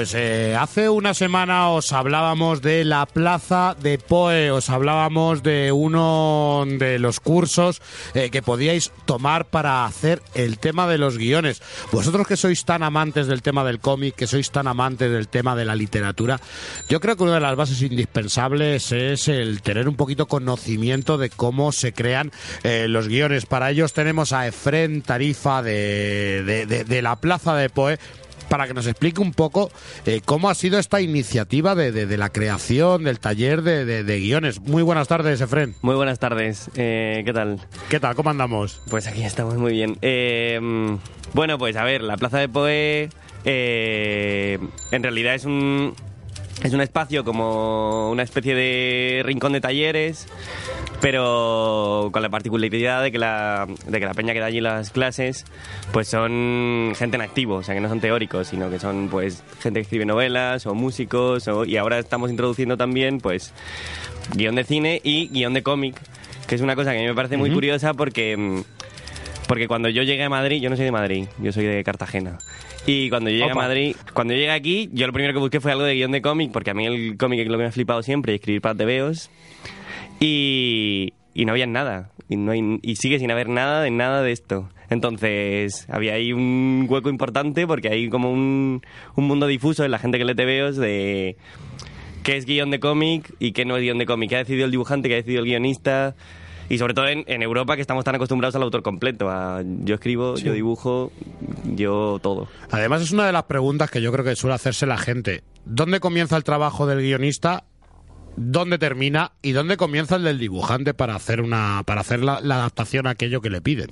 Pues eh, hace una semana os hablábamos de la plaza de Poe, os hablábamos de uno de los cursos eh, que podíais tomar para hacer el tema de los guiones. Vosotros que sois tan amantes del tema del cómic, que sois tan amantes del tema de la literatura, yo creo que una de las bases indispensables es el tener un poquito conocimiento de cómo se crean eh, los guiones. Para ellos tenemos a Efren Tarifa de, de, de, de la plaza de Poe para que nos explique un poco eh, cómo ha sido esta iniciativa de, de, de la creación del taller de, de, guiones. Muy buenas tardes, Efren. Muy buenas tardes. Eh, ¿Qué tal? ¿Qué tal? ¿Cómo andamos? Pues aquí estamos muy bien. Eh, bueno, pues a ver, la Plaza de Poe en realidad es un, es un espacio como una especie de rincón de talleres, pero con la particularidad de que la, de que la peña que da allí las clases pues son gente en activo, o sea que no son teóricos, sino que son pues gente que escribe novelas o músicos o, y ahora estamos introduciendo también pues guion de cine y guion de cómic, que es una cosa que a mí me parece muy uh -huh. curiosa porque porque cuando yo llegué a Madrid, yo no soy de Madrid, yo soy de Cartagena. Y cuando yo llegué Opa. a Madrid, cuando yo llegué aquí, yo lo primero que busqué fue algo de guion de cómic, porque a mí el cómic es lo que me ha flipado siempre, escribir para TVOs. Y, y no había nada. Y, no hay, y sigue sin haber nada de nada de esto. Entonces, había ahí un hueco importante porque hay como un, un mundo difuso en la gente que lee TVOs de qué es guion de cómic y qué no es guion de cómic. ¿Qué ha decidido el dibujante? ¿Qué ha decidido el guionista? Y sobre todo en, en, Europa, que estamos tan acostumbrados al autor completo. A yo escribo, sí. yo dibujo, yo todo. Además, es una de las preguntas que yo creo que suele hacerse la gente. ¿Dónde comienza el trabajo del guionista? ¿Dónde termina? ¿Y dónde comienza el del dibujante para hacer, una, para hacer la, adaptación a aquello que le piden?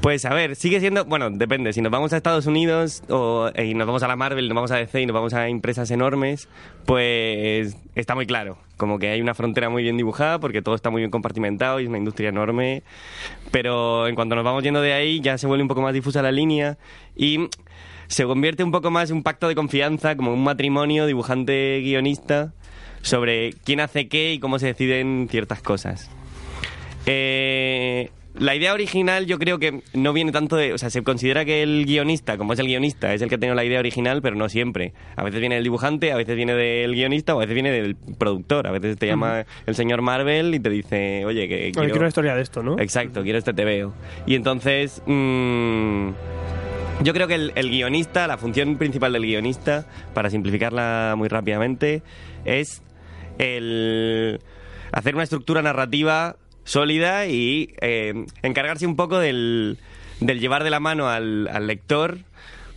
Pues a ver, sigue siendo, bueno, depende, si nos vamos a Estados Unidos o, y nos vamos a la Marvel, nos vamos a DC y nos vamos a empresas enormes, pues está muy claro, como que hay una frontera muy bien dibujada porque todo está muy bien compartimentado y es una industria enorme, pero en cuanto nos vamos yendo de ahí ya se vuelve un poco más difusa la línea y se convierte un poco más en un pacto de confianza, como un matrimonio dibujante-guionista sobre quién hace qué y cómo se deciden ciertas cosas. Eh, la idea original yo creo que no viene tanto de... O sea, se considera que el guionista, como es el guionista, es el que ha tenido la idea original, pero no siempre. A veces viene del dibujante, a veces viene del guionista o a veces viene del productor. A veces te llama uh -huh. el señor Marvel y te dice, oye, que quiero... Oye, quiero una historia de esto, ¿no? Exacto, quiero este TVO. Y entonces... Mmm, yo creo que el, el, guionista, la función principal del guionista, para simplificarla muy rápidamente, es el hacer una estructura narrativa sólida y eh, encargarse un poco del, del, llevar de la mano al, al lector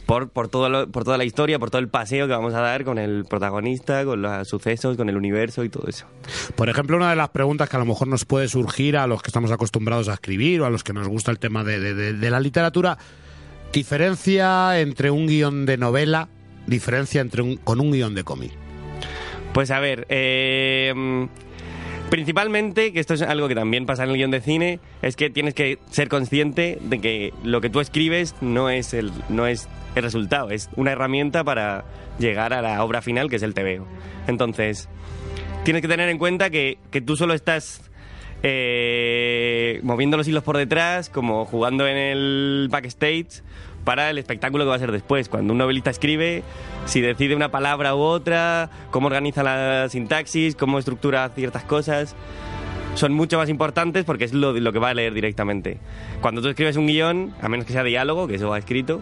por, por, todo lo, por toda la historia, por todo el paseo que vamos a dar con el protagonista, con los sucesos, con el universo y todo eso. Por ejemplo, una de las preguntas que a lo mejor nos puede surgir a los que estamos acostumbrados a escribir o a los que nos gusta el tema de, de, la literatura, diferencia entre un guion de novela, diferencia entre un, con un guion de cómic. Pues a ver, eh, Principalmente, que esto es algo que también pasa en el guion de cine, es que tienes que ser consciente de que lo que tú escribes no es el, no es el resultado, es una herramienta para llegar a la obra final, que es el TVO. Entonces, tienes que tener en cuenta que, que tú solo estás eh, moviendo los hilos por detrás, como jugando en el backstage, para el espectáculo que va a ser después. Cuando un novelista escribe, si decide una palabra u otra, cómo organiza la sintaxis, cómo estructura ciertas cosas, son mucho más importantes porque es lo, que va a leer directamente. Cuando tú escribes un guion, a menos que sea diálogo, que eso va escrito,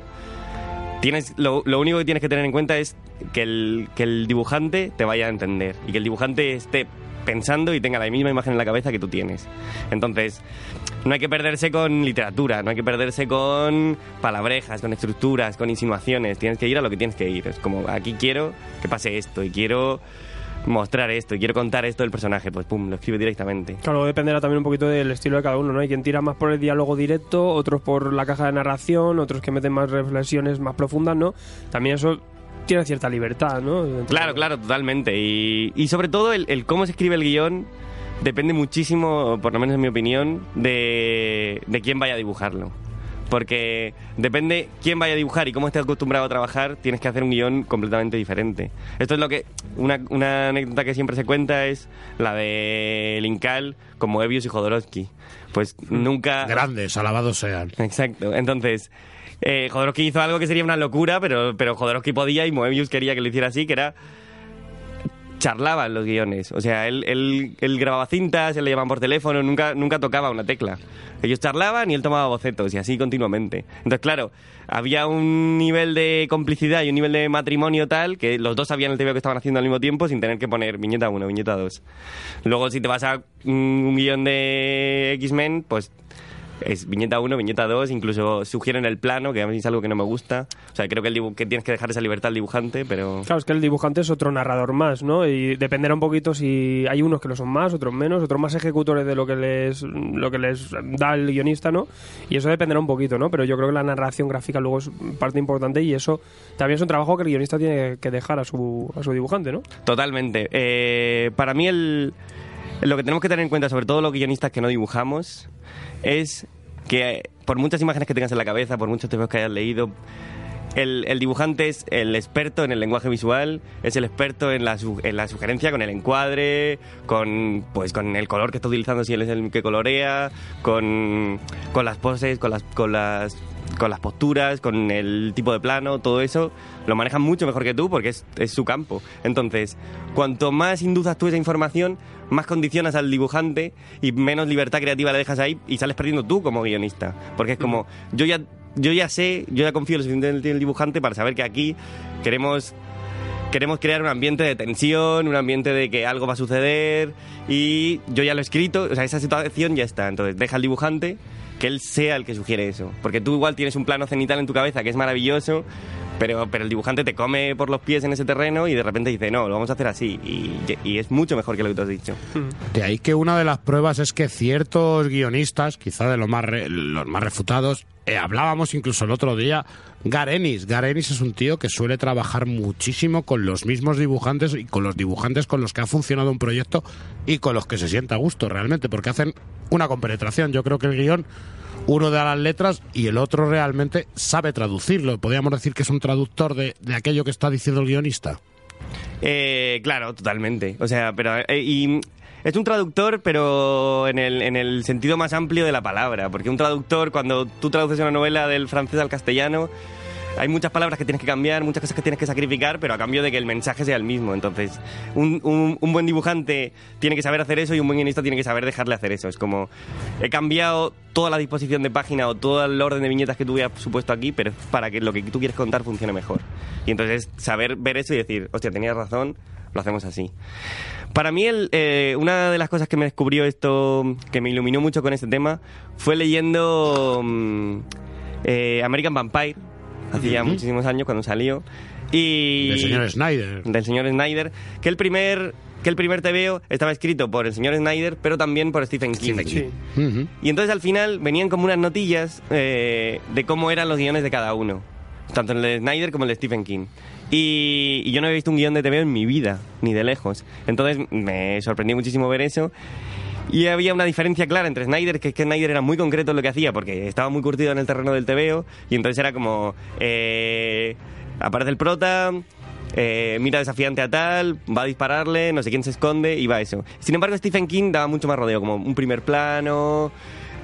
tienes, lo, lo, único que tienes que tener en cuenta es que el, que el dibujante te vaya a entender y que el dibujante esté pensando y tenga la misma imagen en la cabeza que tú tienes. Entonces, no hay que perderse con literatura, no hay que perderse con palabrejas, con estructuras, con insinuaciones. Tienes que ir a lo que tienes que ir. Es como, aquí quiero que pase esto y quiero mostrar esto y quiero contar esto del personaje, pues pum, lo escribe directamente. Claro, dependerá también un poquito del estilo de cada uno, ¿no? Hay quien tira más por el diálogo directo, otros por la caja de narración, otros que meten más reflexiones más profundas, ¿no? También eso tiene cierta libertad, ¿no? Entonces, claro, claro, totalmente. Y, y sobre todo el, el, cómo se escribe el guion depende muchísimo, por lo menos en mi opinión, de, de quién vaya a dibujarlo. Porque depende quién vaya a dibujar y cómo esté acostumbrado a trabajar, tienes que hacer un guion completamente diferente. Esto es lo que. Una, una anécdota que siempre se cuenta es la de Linkal con Moebius y Jodorowsky. Pues nunca. Grandes, alabados sean. Exacto. Entonces, eh, Jodorowsky hizo algo que sería una locura, pero, pero Jodorowsky podía y Moebius quería que lo hiciera así, que era charlaban los guiones. O sea, él, él, grababa cintas, él le llamaban por teléfono, nunca, nunca tocaba una tecla. Ellos charlaban y él tomaba bocetos y así continuamente. Entonces, claro, había un nivel de complicidad y un nivel de matrimonio tal que los dos sabían el TVO que estaban haciendo al mismo tiempo sin tener que poner viñeta 1, viñeta 2. Luego, si te vas a un guion de X-Men, pues es viñeta 1, viñeta 2, incluso sugieren el plano, que a mí es algo que no me gusta. O sea, creo que, el dibu- que tienes que dejar esa libertad al dibujante, pero... Claro, es que el dibujante es otro narrador más, ¿no? Y dependerá un poquito si hay unos que lo son más, otros menos, otros más ejecutores de lo que les lo que les da el guionista, ¿no? Y eso dependerá un poquito, ¿no? Pero yo creo que la narración gráfica luego es parte importante y eso también es un trabajo que el guionista tiene que dejar a su, a su dibujante, ¿no? Totalmente. Eh, para mí el, lo que tenemos que tener en cuenta, sobre todo los guionistas que no dibujamos, es que eh, por muchas imágenes que tengas en la cabeza, por muchos textos que hayas leído, el, dibujante es el experto en el lenguaje visual, es el experto en la, en la sugerencia con el encuadre, con, pues, con el color que está utilizando si él es el que colorea, con, con las poses, con las, con las con las posturas, con el tipo de plano, todo eso, lo manejan mucho mejor que tú porque es, es su campo. Entonces, cuanto más induzas tú esa información, más condicionas al dibujante y menos libertad creativa le dejas ahí y sales perdiendo tú como guionista. Porque es como, yo ya, yo ya sé, yo ya confío lo suficiente en el dibujante para saber que aquí queremos queremos crear un ambiente de tensión, un ambiente de que algo va a suceder y yo ya lo he escrito, o sea, esa situación ya está. Entonces, deja al dibujante que él sea el que sugiere eso. Porque tú igual tienes un plano cenital en tu cabeza que es maravilloso, pero, pero el dibujante te come por los pies en ese terreno y de repente dice, no, lo vamos a hacer así. Y, es mucho mejor que lo que tú has dicho. De ahí que una de las pruebas es que ciertos guionistas, quizá de los más, los más refutados, eh, hablábamos incluso el otro día, Garenis. Garenis es un tío que suele trabajar muchísimo con los mismos dibujantes y con los dibujantes con los que ha funcionado un proyecto y con los que se sienta a gusto realmente, porque hacen una compenetración. Yo creo que el guion, uno da las letras y el otro realmente sabe traducirlo. Podríamos decir que es un traductor de, de aquello que está diciendo el guionista. Eh, claro, totalmente. O sea, pero eh, y es un traductor, pero en el, en el sentido más amplio de la palabra. Porque un traductor, cuando tú traduces una novela del francés al castellano, hay muchas palabras que tienes que cambiar, muchas cosas que tienes que sacrificar, pero a cambio de que el mensaje sea el mismo. Entonces, un, un- buen dibujante tiene que saber hacer eso y un buen guionista tiene que saber dejarle hacer eso. Es como, he cambiado toda la disposición de página o todo el orden de viñetas que tú hubieras supuesto aquí, pero para que lo que tú quieres contar funcione mejor. Y entonces, saber ver eso y decir, hostia, tenías razón, lo hacemos así. Para mí, eh, una de las cosas que me descubrió esto, que me iluminó mucho con este tema, fue leyendo mm, eh, American Vampire, hace ya muchísimos años cuando salió. Y, El señor Snyder. del señor Snyder, que el primer que el primer TVO estaba escrito por el señor Snyder, pero también por Stephen King. Sí. Ujú. Y entonces al final venían como unas notillas eh, de cómo eran los guiones de cada uno, tanto el de Snyder como el de Stephen King. Y, y yo no había visto un guion de TVO en mi vida, ni de lejos. Entonces me sorprendió muchísimo ver eso. Y había una diferencia clara entre Snyder, que es que Snyder era muy concreto en lo que hacía, porque estaba muy curtido en el terreno del TVO, y entonces era como, eh, aparece el prota, eh, mira desafiante a tal, va a dispararle, no sé quién se esconde, y va eso. Sin embargo, Stephen King daba mucho más rodeo, como un primer plano,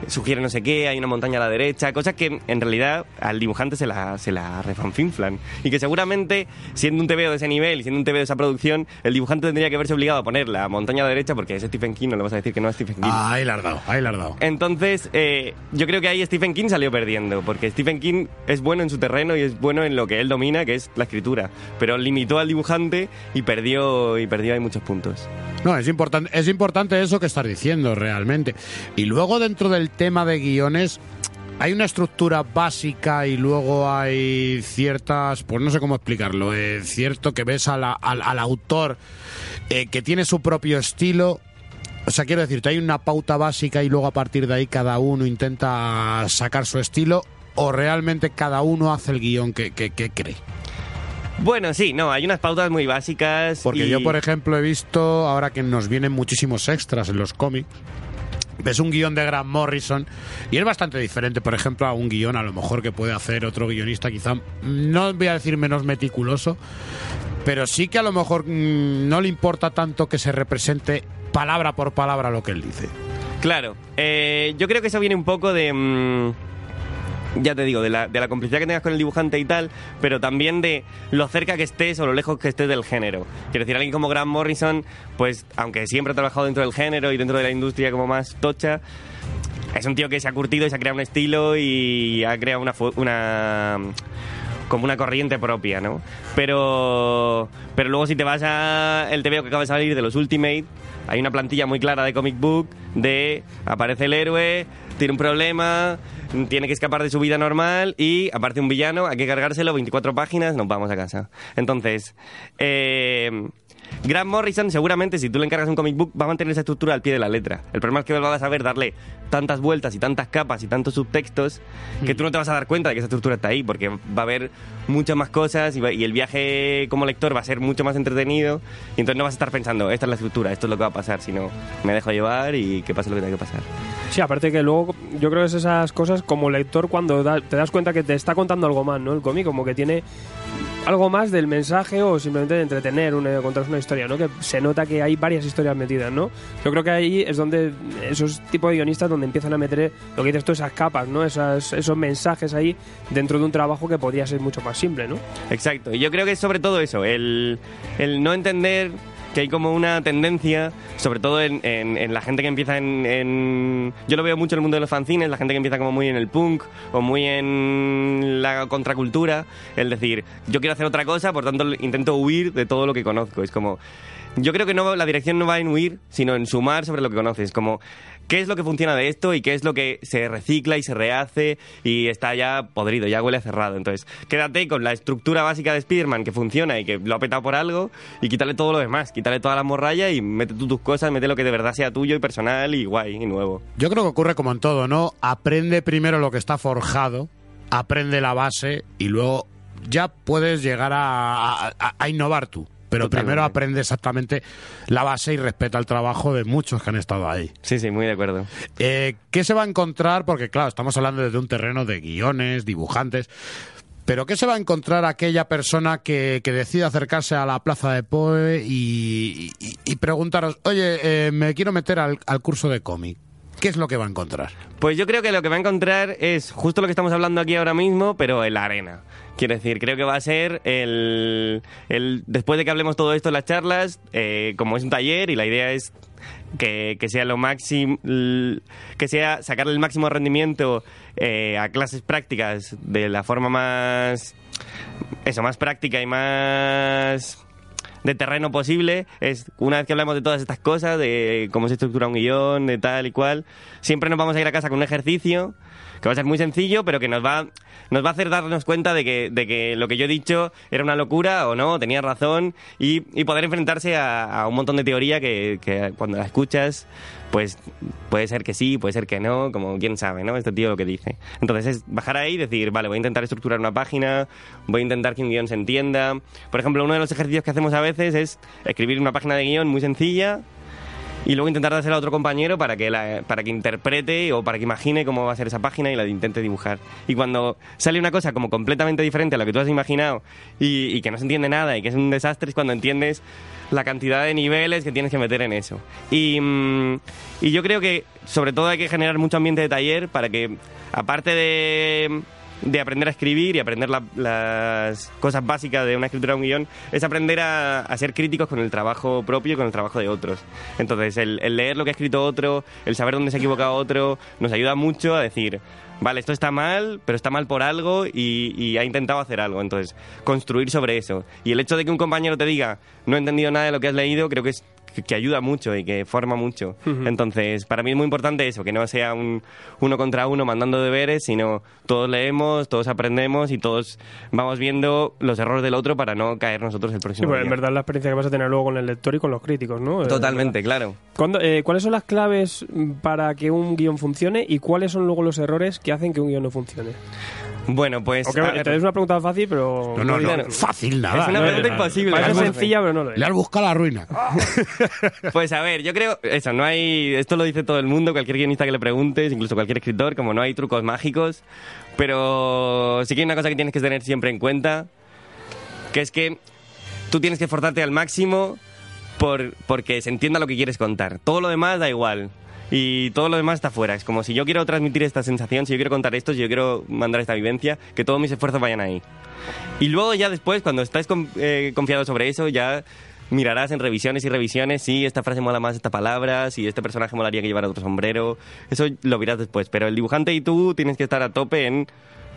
sugiere no sé qué, hay una montaña a la derecha, cosas que en realidad al dibujante se la, se la refanfinflan. Y que seguramente, siendo un TVO de ese nivel y siendo un TVO de esa producción, el dibujante tendría que verse obligado a poner la montaña a la derecha porque es Stephen King, no le vas a decir que no es Stephen King. Ah, ahí la has dado, ahí la has dado. Entonces, eh, yo creo que ahí Stephen King salió perdiendo, porque Stephen King es bueno en su terreno y es bueno en lo que él domina, que es la escritura, pero limitó al dibujante y perdió y perdió ahí muchos puntos. No, es importante, es importante eso que estás diciendo realmente. Y luego dentro del tema de guiones hay una estructura básica y luego hay ciertas, pues no sé cómo explicarlo, eh, cierto que ves a la- al, al autor eh, que tiene su propio estilo. O sea, quiero decirte, hay una pauta básica y luego a partir de ahí cada uno intenta sacar su estilo o realmente cada uno hace el guion que, que- que cree. Bueno, sí, no, hay unas pautas muy básicas. Porque y- yo, por ejemplo, he visto, ahora que nos vienen muchísimos extras en los cómics, ves un guion de Grant Morrison y es bastante diferente, por ejemplo, a un guion a lo mejor que puede hacer otro guionista, quizá, no voy a decir menos meticuloso, pero sí que a lo mejor mm, no le importa tanto que se represente palabra por palabra lo que él dice. Claro, eh, yo creo que eso viene un poco de... mm, ya te digo, de la, de la complicidad que tengas con el dibujante y tal, pero también de lo cerca que estés o lo lejos que estés del género. Quiero decir, alguien como Grant Morrison, pues aunque siempre ha trabajado dentro del género y dentro de la industria como más tocha, es un tío que se ha curtido y se ha creado un estilo y ha creado una, una como una corriente propia, ¿no? Pero pero luego si te vas a el TVO que acaba de salir de los Ultimate, hay una plantilla muy clara de comic book de aparece el héroe, tiene un problema, tiene que escapar de su vida normal y aparte un villano, hay que cargárselo 24 páginas, nos vamos a casa. Entonces, eh, Grant Morrison, seguramente, si tú le encargas un comic book, va a mantener esa estructura al pie de la letra. El problema es que vas a saber darle tantas vueltas y tantas capas y tantos subtextos que tú no te vas a dar cuenta de que esa estructura está ahí, porque va a haber muchas más cosas y, va- y el viaje como lector va a ser mucho más entretenido. Y entonces no vas a estar pensando, esta es la estructura, esto es lo que va a pasar, sino me dejo llevar y que pase lo que tenga que pasar. Sí, aparte que luego yo creo que es esas cosas como lector cuando te das cuenta que te está contando algo más, ¿no? El cómic como que tiene algo más del mensaje o simplemente de entretener, una, contar una historia, ¿no? Que se nota que hay varias historias metidas, ¿no? Yo creo que ahí es donde esos tipos de guionistas donde empiezan a meter lo que dices tú, esas capas, ¿no? Esas, esos mensajes ahí dentro de un trabajo que podría ser mucho más simple, ¿no? Exacto, y yo creo que es sobre todo eso, el, el no entender que hay como una tendencia, sobre todo en, en- la gente que empieza en, en- Yo lo veo mucho en el mundo de los fanzines, la gente que empieza como muy en el punk o muy en la contracultura, el decir, yo quiero hacer otra cosa, por tanto intento huir de todo lo que conozco. Es como... Yo creo que no, la dirección no va en huir, sino en sumar sobre lo que conoces. Como, ¿qué es lo que funciona de esto y qué es lo que se recicla y se rehace y está ya podrido, ya huele cerrado? Entonces, quédate con la estructura básica de Spider-Man que funciona y que lo ha petado por algo y quítale todo lo demás, quítale toda la morralla y mete tú tus cosas, mete lo que de verdad sea tuyo y personal y guay y nuevo. Yo creo que ocurre como en todo, ¿no? Aprende primero lo que está forjado, aprende la base y luego ya puedes llegar a, a- a innovar tú. Pero Totalmente. primero aprende exactamente la base y respeta el trabajo de muchos que han estado ahí. Sí, sí, muy de acuerdo. Eh, ¿Qué se va a encontrar? Porque claro, estamos hablando desde un terreno de guiones, dibujantes. Pero ¿qué se va a encontrar aquella persona que, que decide acercarse a la plaza de Poe y, y- y preguntaros, oye, eh, me quiero meter al, al curso de cómic? ¿Qué es lo que va a encontrar? Pues yo creo que lo que va a encontrar es justo lo que estamos hablando aquí ahora mismo, pero en la arena. Quiero decir, creo que va a ser el, el después de que hablemos todo esto en las charlas, eh, como es un taller y la idea es que, que sea lo máximo, que sea sacarle el máximo rendimiento eh, a clases prácticas de la forma más, eso, más práctica y más de terreno posible es una vez que hablamos de todas estas cosas, de cómo se estructura un guion, de tal y cual, siempre nos vamos a ir a casa con un ejercicio que va a ser muy sencillo, pero que nos va, nos va a hacer darnos cuenta de que, de que lo que yo he dicho era una locura o no, tenía razón, y, y poder enfrentarse a, a un montón de teoría que, que cuando la escuchas, pues puede ser que sí, puede ser que no, como quién sabe, ¿no? Este tío lo que dice. Entonces es bajar ahí y decir, vale, voy a intentar estructurar una página, voy a intentar que un guion se entienda. Por ejemplo, uno de los ejercicios que hacemos a veces es escribir una página de guion muy sencilla y luego intentar dársela a otro compañero para que, para que interprete o para que imagine cómo va a ser esa página y la intente dibujar. Y cuando sale una cosa como completamente diferente a lo que tú has imaginado y, y que no se entiende nada y que es un desastre, es cuando entiendes la cantidad de niveles que tienes que meter en eso. Y, mm, y yo creo que sobre todo hay que generar mucho ambiente de taller para que, aparte de de aprender a escribir y aprender la- las cosas básicas de una escritura de un guion, es aprender a, ser críticos con el trabajo propio y con el trabajo de otros. Entonces, el, el leer lo que ha escrito otro, el saber dónde se ha equivocado otro, nos ayuda mucho a decir, vale, esto está mal, pero está mal por algo y, y ha intentado hacer algo. Entonces, construir sobre eso. Y el hecho de que un compañero te diga, no he entendido nada de lo que has leído, creo que es que- ayuda mucho y que forma mucho. Entonces, para mí es muy importante eso, que no sea un uno contra uno mandando deberes, sino todos leemos, todos aprendemos y todos vamos viendo los errores del otro para no caer nosotros el Sí, próximo pues en verdad la experiencia que vas a tener luego con el lector y con los críticos, ¿no? Eh, Totalmente, claro. ¿Cuándo- eh, ¿Cuáles son las claves para que un guion funcione y cuáles son luego los errores que hacen que un guion no funcione? Bueno, pues... A te es una pregunta fácil, pero... No, no, no, fácil nada. Es una No, pregunta no, imposible. Parece sencilla, pero no lo es. Le has buscado la ruina. Pues a ver, yo creo, eso, no hay, esto lo dice todo el mundo, cualquier guionista que le preguntes, incluso cualquier escritor, como no hay trucos mágicos, pero sí que hay una cosa que tienes que tener siempre en cuenta, que es que tú tienes que esforzarte al máximo por, porque se entienda lo que quieres contar. Todo lo demás da igual. Y todo lo demás está fuera. Es como si yo quiero transmitir esta sensación, si yo quiero contar esto, si yo quiero mandar esta vivencia, que todos mis esfuerzos vayan ahí. Y luego ya después, cuando estáis eh, confiados sobre eso, ya mirarás en revisiones y revisiones si esta frase mola más esta palabra, si este personaje molaría que llevara otro sombrero. Eso lo verás después. Pero el dibujante y tú tienes que estar a tope en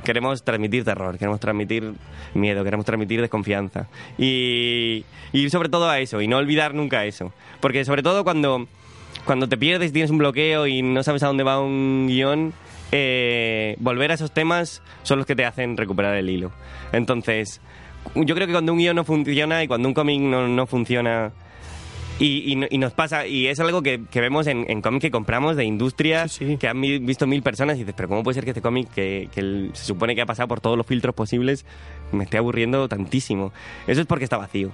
queremos transmitir terror, queremos transmitir miedo, queremos transmitir desconfianza. Y, y sobre todo a eso, y no olvidar nunca eso. Porque sobre todo cuando, cuando te pierdes, tienes un bloqueo y no sabes a dónde va un guion, eh, volver a esos temas son los que te hacen recuperar el hilo. Entonces, yo creo que cuando un guion no funciona y cuando un cómic no, no funciona y, y no- y nos pasa, y es algo que, que vemos en, en cómics que compramos de industria, Sí, sí. que han mi- visto mil personas y dices, pero ¿cómo puede ser que este cómic, que, que el- se supone que ha pasado por todos los filtros posibles, me esté aburriendo tantísimo? Eso es porque está vacío.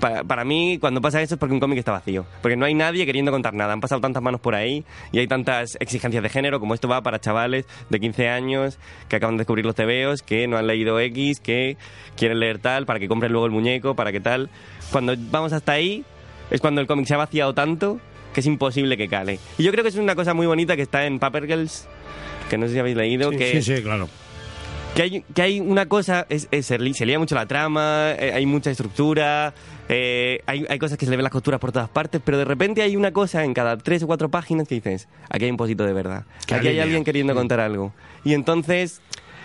Para, para mí, cuando pasa eso es porque un cómic está vacío. Porque no hay nadie queriendo contar nada. Han pasado tantas manos por ahí y hay tantas exigencias de género como esto va para chavales de 15 años que acaban de descubrir los tebeos, que no han leído X, que quieren leer tal, para que compren luego el muñeco, para que tal. Cuando vamos hasta ahí, es cuando el cómic se ha vaciado tanto que es imposible que cale. Y yo creo que es una cosa muy bonita que está en Paper Girls, que no sé si habéis leído, que, Sí, sí, claro. Que, hay, que hay una cosa, es, es- se, lía mucho la trama, eh, hay mucha estructura, eh, hay, hay cosas que se le ven las costuras por todas partes, pero de repente hay una cosa en cada tres o cuatro páginas que dices, aquí hay un poquito de verdad, aquí hay alguien queriendo contar algo. Y entonces...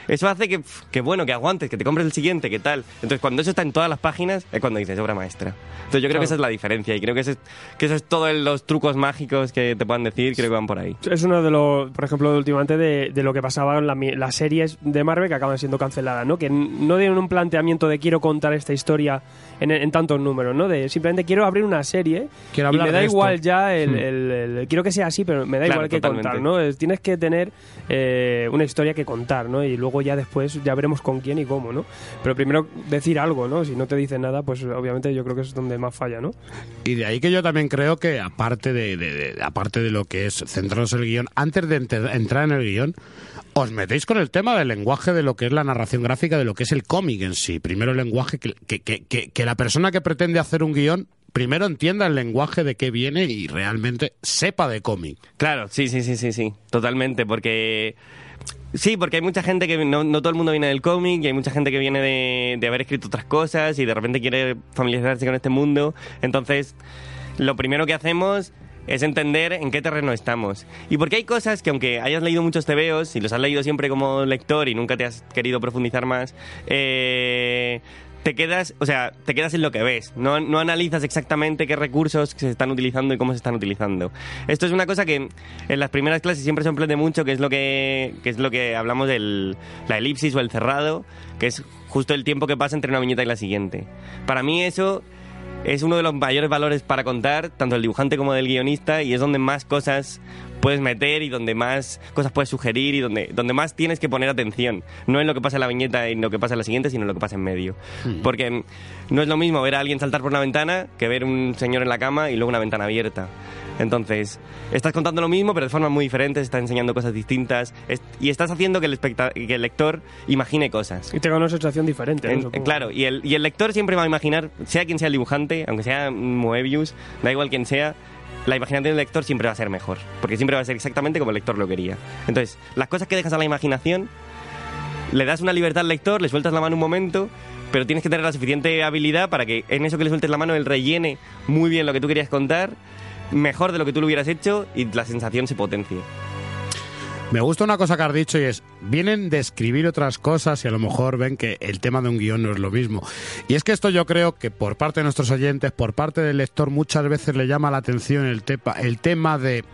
Eso hace que, que bueno, que aguantes, que te compres el siguiente, que tal. Entonces, cuando eso está en todas las páginas, es cuando dices obra maestra. Entonces, yo creo Claro. que esa es la diferencia y creo que, ese es, que eso es todos los trucos mágicos que te puedan decir, creo que van por ahí. Es uno de los, por ejemplo, de últimamente de, de lo que pasaba en la mi- las series de Marvel que acaban siendo canceladas, ¿no? Que no tienen un planteamiento de quiero contar esta historia en, en tantos números, ¿no? De simplemente quiero abrir una serie Quiero y me da de igual esto. ya el, Hmm. el- el- quiero que sea así, pero me da Claro, igual que totalmente. contar, ¿no? Es- tienes que tener eh, una historia que contar, ¿no? Y luego ya después ya veremos con quién y cómo, ¿no? Pero primero decir algo, ¿no? Si no te dicen nada, pues obviamente yo creo que es donde más falla, ¿no? Y de ahí que yo también creo que aparte de, de- de- aparte de lo que es centraros en el guion, antes de enter- entrar en el guion, os metéis con el tema del lenguaje de lo que es la narración gráfica, de lo que es el cómic en sí. Primero el lenguaje, que, que, que, que- que la persona que pretende hacer un guion, primero entienda el lenguaje de qué viene y realmente sepa de cómic. Claro, sí, sí, sí, sí, sí, totalmente, porque... Sí, porque hay mucha gente que no, no todo el mundo viene del cómic y hay mucha gente que viene de, haber escrito otras cosas y de repente quiere familiarizarse con este mundo. Entonces, lo primero que hacemos es entender en qué terreno estamos. Y porque hay cosas que aunque hayas leído muchos tebeos y los has leído siempre como lector y nunca te has querido profundizar más, eh, te quedas, o sea, te quedas en lo que ves. No, no analizas exactamente qué recursos se están utilizando y cómo se están utilizando. Esto es una cosa que en las primeras clases siempre se sorprende mucho, que es lo que, que es lo que hablamos del la elipsis o el cerrado, que es justo el tiempo que pasa entre una viñeta y la siguiente. Para mí eso es uno de los mayores valores para contar, tanto del dibujante como del guionista, y es donde más cosas puedes meter y donde más cosas puedes sugerir y donde, donde más tienes que poner atención. No en lo que pasa en la viñeta y en lo que pasa en la siguiente, sino en lo que pasa en medio. Porque mm, no es lo mismo ver a alguien saltar por una ventana que ver un señor en la cama y luego una ventana abierta. Entonces, estás contando lo mismo, pero de formas muy diferentes, estás enseñando cosas distintas y estás haciendo que el, que el lector imagine cosas. Y tenga una sensación diferente. En- claro, y el, y el lector siempre va a imaginar, sea quien sea el dibujante, aunque sea Moebius, da igual quien sea, la imaginación del lector siempre va a ser mejor, porque siempre va a ser exactamente como el lector lo quería. Entonces, las cosas que dejas a la imaginación, le das una libertad al lector, le sueltas la mano un momento, pero tienes que tener la suficiente habilidad para que en eso que le sueltes la mano él rellene muy bien lo que tú querías contar, mejor de lo que tú lo hubieras hecho y la sensación se potencie. Me gusta una cosa que has dicho y es, vienen de escribir otras cosas y a lo mejor ven que el tema de un guion no es lo mismo. Y es que esto yo creo que por parte de nuestros oyentes, por parte del lector, muchas veces le llama la atención el, tema de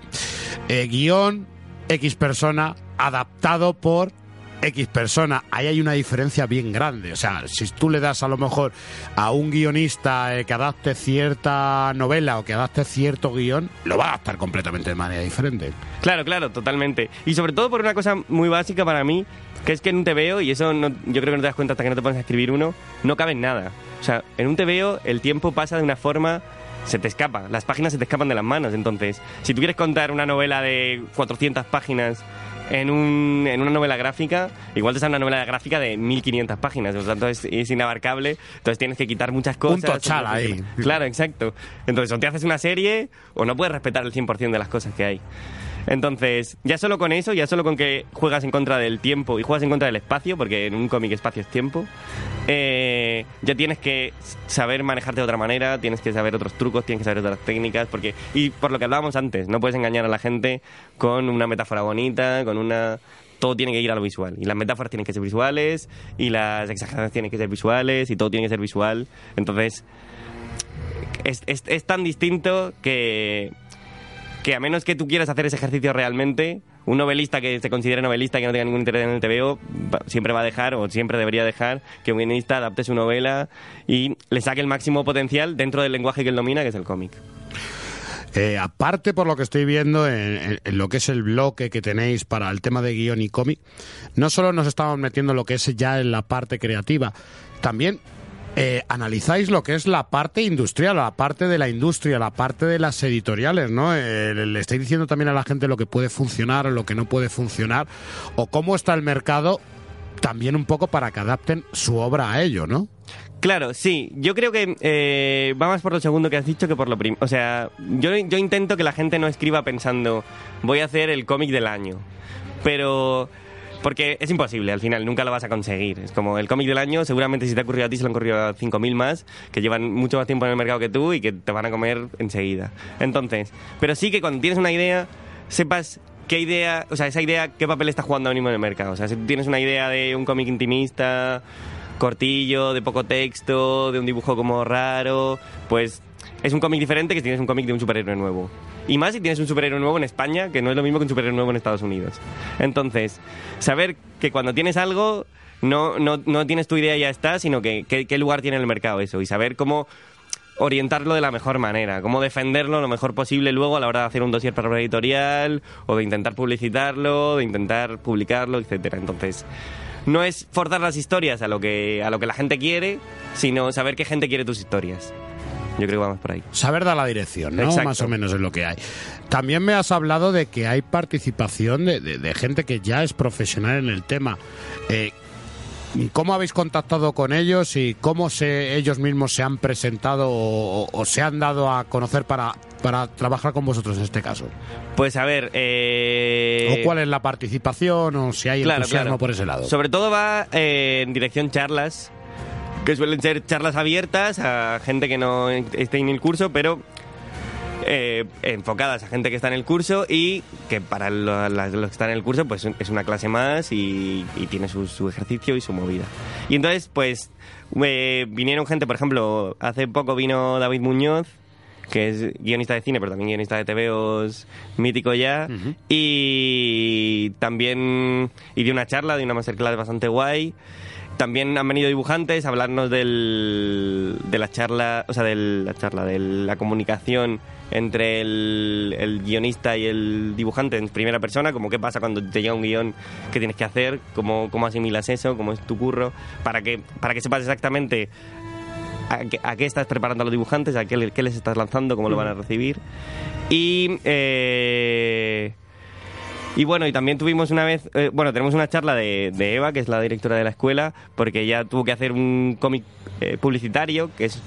eh, guion X persona adaptado por X persona. Ahí hay una diferencia bien grande. O sea, si tú le das a lo mejor a un guionista eh, que adapte cierta novela o que adapte cierto guion, lo va a adaptar completamente de manera diferente. Claro, claro, totalmente. Y sobre todo por una cosa muy básica para mí, que es que en un TVO, y eso no- yo creo que no te das cuenta hasta que no te pones a escribir uno, no cabe en nada. O sea, en un TVO el tiempo pasa de una forma... Se te escapa, las páginas se te escapan de las manos. Entonces, si tú quieres contar una novela de 400 páginas en, un, en una novela gráfica, igual te sale una novela gráfica de 1500 páginas, por lo tanto es, es inabarcable, entonces tienes que quitar muchas cosas. tochal ahí. Claro, exacto. Entonces, o te haces una serie o no puedes respetar el 100% de las cosas que hay. Entonces, ya solo con eso, ya solo con que juegas en contra del tiempo y juegas en contra del espacio, porque en un cómic espacio es tiempo, eh, ya tienes que saber manejarte de otra manera, tienes que saber otros trucos, tienes que saber otras técnicas, porque y por lo que hablábamos antes, no puedes engañar a la gente con una metáfora bonita, con una todo tiene que ir a lo visual. Y las metáforas tienen que ser visuales, y las exageraciones tienen que ser visuales, y todo tiene que ser visual. Entonces, es, es, es tan distinto que, que a menos que tú quieras hacer ese ejercicio realmente, un novelista que se considere novelista y que no tenga ningún interés en el TVO siempre va a dejar o siempre debería dejar que un guionista adapte su novela y le saque el máximo potencial dentro del lenguaje que él domina, que es el cómic. Eh, aparte, por lo que estoy viendo en, lo que es el bloque que tenéis para el tema de guion y cómic, no solo nos estamos metiendo en lo que es ya en la parte creativa, también eh, analizáis lo que es la parte industrial, la parte de la industria, la parte de las editoriales, ¿no? Eh, le estáis diciendo también a la gente lo que puede funcionar o lo que no puede funcionar, o cómo está el mercado también un poco para que adapten su obra a ello, ¿no? Claro, sí. Yo creo que eh, va más por lo segundo que has dicho que por lo primero. O sea, yo, yo intento que la gente no escriba pensando, voy a hacer el cómic del año. Pero... Porque es imposible, al final, nunca lo vas a conseguir. Es como el cómic del año, seguramente si te ha ocurrido a ti, se lo han ocurrido a 5.000 más, que llevan mucho más tiempo en el mercado que tú y que te van a comer enseguida. Entonces, pero sí que cuando tienes una idea, sepas qué idea, o sea, esa idea, qué papel está jugando ahora mismo en el mercado. O sea, si tú tienes una idea de un cómic intimista, cortillo, de poco texto, de un dibujo como raro, pues es un cómic diferente que si tienes un cómic de un superhéroe nuevo. Y más si tienes un superhéroe nuevo en España, que no es lo mismo que un superhéroe nuevo en Estados Unidos. Entonces, saber que cuando tienes algo, no, no, no tienes tu idea y ya está, sino que qué lugar tiene en el mercado eso. Y saber cómo orientarlo de la mejor manera, cómo defenderlo lo mejor posible luego a la hora de hacer un dossier para una editorial o de intentar publicitarlo, de intentar publicarlo, etcétera. Entonces, no es forzar las historias a lo que a lo que la gente quiere, sino saber qué gente quiere tus historias. Yo creo que vamos por ahí. saber dar la dirección, ¿no? Exacto. Más o menos es lo que hay. También me has hablado de que hay participación de, de- de gente que ya es profesional en el tema. Eh, ¿Cómo habéis contactado con ellos y cómo se, ellos mismos se han presentado o, o se han dado a conocer para, para trabajar con vosotros en este caso? Pues a ver, eh... ¿O cuál es la participación o si hay Claro, entusiasmo claro. por ese lado? Sobre todo va eh, en dirección charlas, que suelen ser charlas abiertas a gente que no esté en el curso, pero eh, enfocadas a gente que está en el curso y que para lo- la- los que están en el curso pues es una clase más y, y tiene su, su ejercicio y su movida. Y entonces pues eh, vinieron gente, por ejemplo, hace poco vino David Muñoz, que es guionista de cine, pero también guionista de TVOs mítico ya. Y también y dio una charla, de una masterclass bastante guay. También han venido dibujantes a hablarnos del, de la charla, o sea, de la charla, de la comunicación entre el, el guionista y el dibujante en primera persona, como qué pasa cuando te llega un guion, qué tienes que hacer, cómo, cómo asimilas eso, cómo es tu curro, para que, para que sepas exactamente a qué, a qué estás preparando a los dibujantes, a qué, qué les estás lanzando, cómo lo van a recibir. Y. eh, y bueno, y también tuvimos una vez, eh, bueno, tenemos una charla de, de Eva, que es la directora de la escuela, porque ella tuvo que hacer un cómic eh, publicitario, que es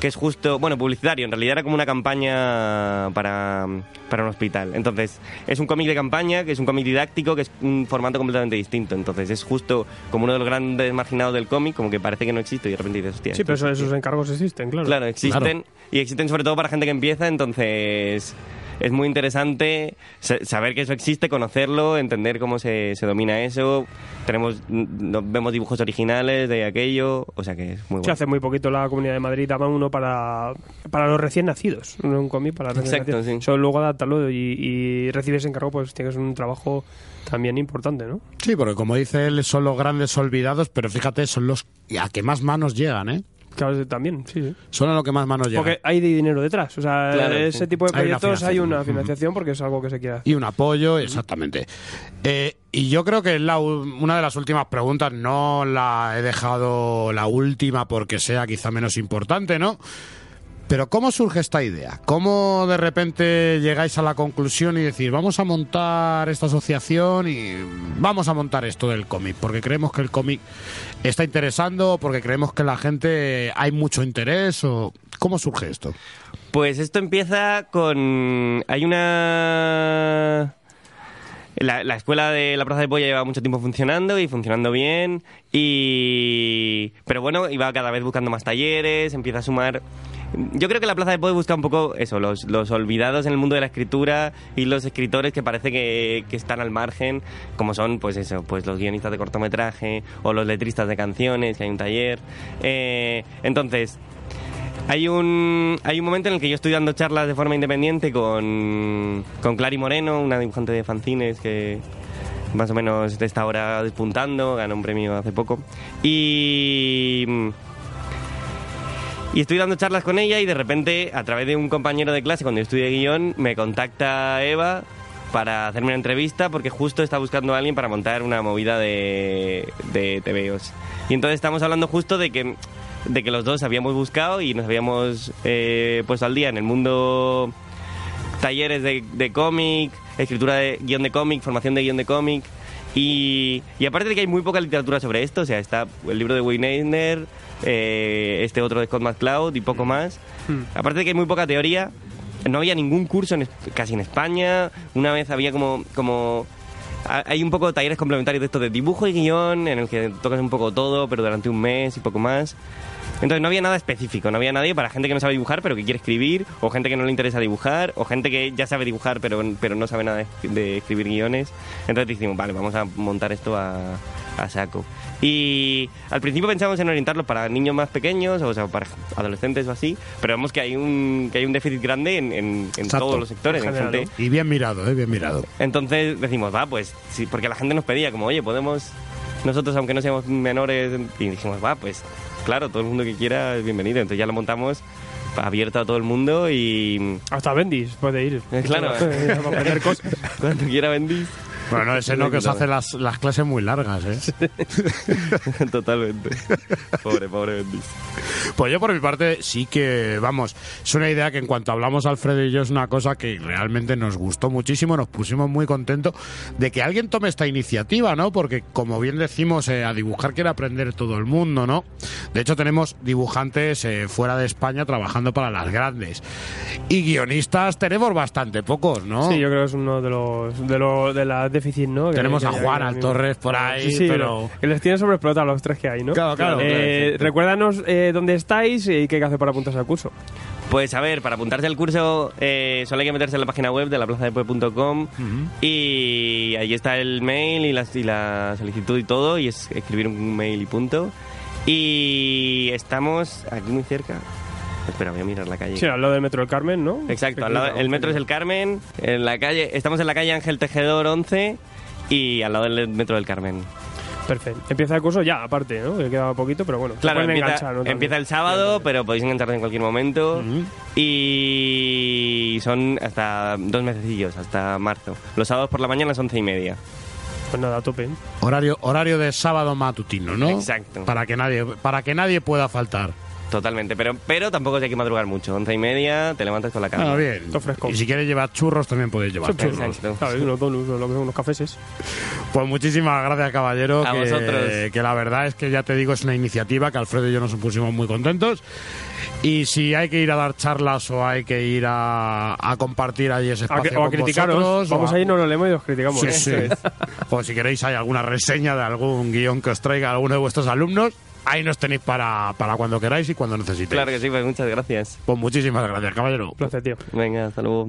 que es justo, bueno, publicitario, en realidad era como una campaña para, para un hospital. Entonces, es un cómic de campaña, que es un cómic didáctico, que es un formato completamente distinto. Entonces, es justo como uno de los grandes marginados del cómic, como que parece que no existe y de repente dices, hostia. Sí, pero esto eso- existe. esos encargos existen, claro. Claro, existen y existen sobre todo para gente que empieza, entonces es muy interesante sa- saber que eso existe, conocerlo, entender cómo se, se domina eso. Tenemos no- vemos dibujos originales de aquello, o sea que es muy bueno. hace muy poquito la Comunidad de Madrid daba uno para, para los recién nacidos, no un cómic para los recién Exacto, nacidos. sí. Solo luego adaptarlo y, y recibes encargo, pues tienes un trabajo también importante, ¿no? Sí, porque como dice él, son los grandes olvidados, pero fíjate, son los a que más manos llegan, ¿eh? Claro, también, sí, sí. Son a lo que más manos llegan. Porque hay dinero detrás. O sea, Claro, ese tipo de Hay una proyectos hay financiación. una financiación porque es algo que se quiere hacer. Y un apoyo, exactamente. Eh, y yo creo que es la u- una de las últimas preguntas, no la he dejado la última porque sea quizá menos importante, ¿no? Pero ¿cómo surge esta idea? ¿Cómo de repente llegáis a la conclusión y decir, vamos a montar esta asociación y vamos a montar esto del cómic? Porque creemos que el cómic está interesando, porque creemos que la gente hay mucho interés ¿Cómo surge esto? Pues esto empieza con... Hay una... La, la escuela de la Plaza de Polla lleva mucho tiempo funcionando y funcionando bien y... Pero bueno, iba cada vez buscando más talleres, empieza a sumar... Yo creo que la Plaza de Polla busca un poco eso, los, los olvidados en el mundo de la escritura y los escritores que parece que, que están al margen, como son, pues eso, pues los guionistas de cortometraje o los letristas de canciones, que hay un taller. Eh, entonces, hay un, hay un momento en el que yo estoy dando charlas de forma independiente con, con Clary Moreno, una dibujante de fanzines que más o menos está ahora despuntando, ganó un premio hace poco. Y, y estoy dando charlas con ella y de repente, a través de un compañero de clase, cuando yo estudié guion, me contacta Eva para hacerme una entrevista porque justo está buscando a alguien para montar una movida de, de TVOs. Y entonces estamos hablando justo de que de que los dos habíamos buscado y nos habíamos eh, puesto al día en el mundo talleres de, de cómic, escritura de guion de cómic, formación de guion de cómic. Y, y aparte de que hay muy poca literatura sobre esto, o sea, está el libro de Wayne Eisner, eh, este otro de Scott McCloud y poco más. Aparte de que hay muy poca teoría, no había ningún curso en casi en España. Una vez había como, como ha- hay un poco de talleres complementarios de esto de dibujo y guion, en el que tocas un poco todo, pero durante un mes y poco más. Entonces no había nada específico, no había nadie para gente que no sabe dibujar pero que quiere escribir, o gente que no le interesa dibujar, o gente que ya sabe dibujar pero, pero no sabe nada de, de escribir guiones. Entonces dijimos, vale, vamos a montar esto a, a saco. Y al principio pensamos en orientarlo para niños más pequeños, o sea, para adolescentes o así, pero vemos que hay un, que hay un déficit grande en, en- todos los sectores. en General, gente, Y bien mirado, ¿eh? Bien mirado. entonces decimos, va, pues sí, porque la gente nos pedía, como, oye, podemos nosotros, aunque no seamos menores, y dijimos, va, pues claro, todo el mundo que quiera es bienvenido. Entonces ya lo montamos abierto a todo el mundo y Hasta Bendis puede ir. Eh, claro. Para aprender cosas. cuando quiera vendís. Bueno, ese no que os hace las, las clases muy largas, ¿eh? Totalmente. Pobre, pobre vendís. Pues yo por mi parte sí que, vamos, es una idea que en cuanto hablamos Alfredo y yo es una cosa que realmente nos gustó muchísimo, nos pusimos muy contentos de que alguien tome esta iniciativa, ¿no? Porque como bien decimos, eh, a dibujar quiere aprender todo el mundo, ¿no? De hecho tenemos dibujantes eh, fuera de España trabajando para las grandes y guionistas tenemos bastante pocos, ¿no? Sí, yo creo que es uno de los de, los de las déficits, ¿no? Que- Tenemos que a Juan, al. Torres por ahí, Sí, sí, pero- que les tienen sobreexplotados los tres que hay, ¿no? Claro, claro. Eh, Exacto. recuérdanos eh, dónde estáis y qué hay que hacer para apuntarse al curso. Pues a ver, para apuntarse al curso eh, solo hay que meterse en la página web de la y ahí está el mail y la, y la solicitud y todo y es escribir un mail y punto. Y estamos aquí muy cerca. Espera, voy a mirar la calle. Sí, al lado del Metro del Carmen, ¿no? Exacto, al lado- el metro es el Carmen, en la calle, estamos en la calle Ángel Tejedor 11 y al lado del metro del Carmen. Perfecto. Empieza el curso ya, aparte, ¿no? Que queda poquito, pero bueno. Claro, empieza, ¿no? Empieza el sábado, pero podéis engancharse en cualquier momento. Y son hasta dos mesecillos, hasta marzo. Los sábados por la mañana a las once y media. Pues nada, a tope. Horario, horario de sábado matutino, ¿no? Exacto. Para que nadie, para que nadie pueda faltar. Totalmente, pero, pero tampoco hay que madrugar mucho. Once y media, te levantas con la calma. Ah, bien. Todo fresco. Y si quieres llevar churros, también podéis llevar Son churros. ¿Sabes? Unos donuts, o lo que son unos cafeses. Pues muchísimas gracias, caballero. A que, vosotros. que la verdad es que ya te digo, es una iniciativa que Alfredo y yo nos pusimos muy contentos. Y si hay que ir a dar charlas o hay que ir a, a compartir ahí ese A espacio que- o a criticaros. vosotros, Vamos o a- ahí, nos lo leemos y los criticamos. Sí, sí. O si queréis hay alguna reseña de algún guion que os traiga alguno de vuestros alumnos, ahí nos tenéis para, para cuando queráis y cuando necesitéis. Claro que sí, pues muchas gracias. Pues muchísimas gracias, caballero. Un placer, tío. Venga, hasta luego.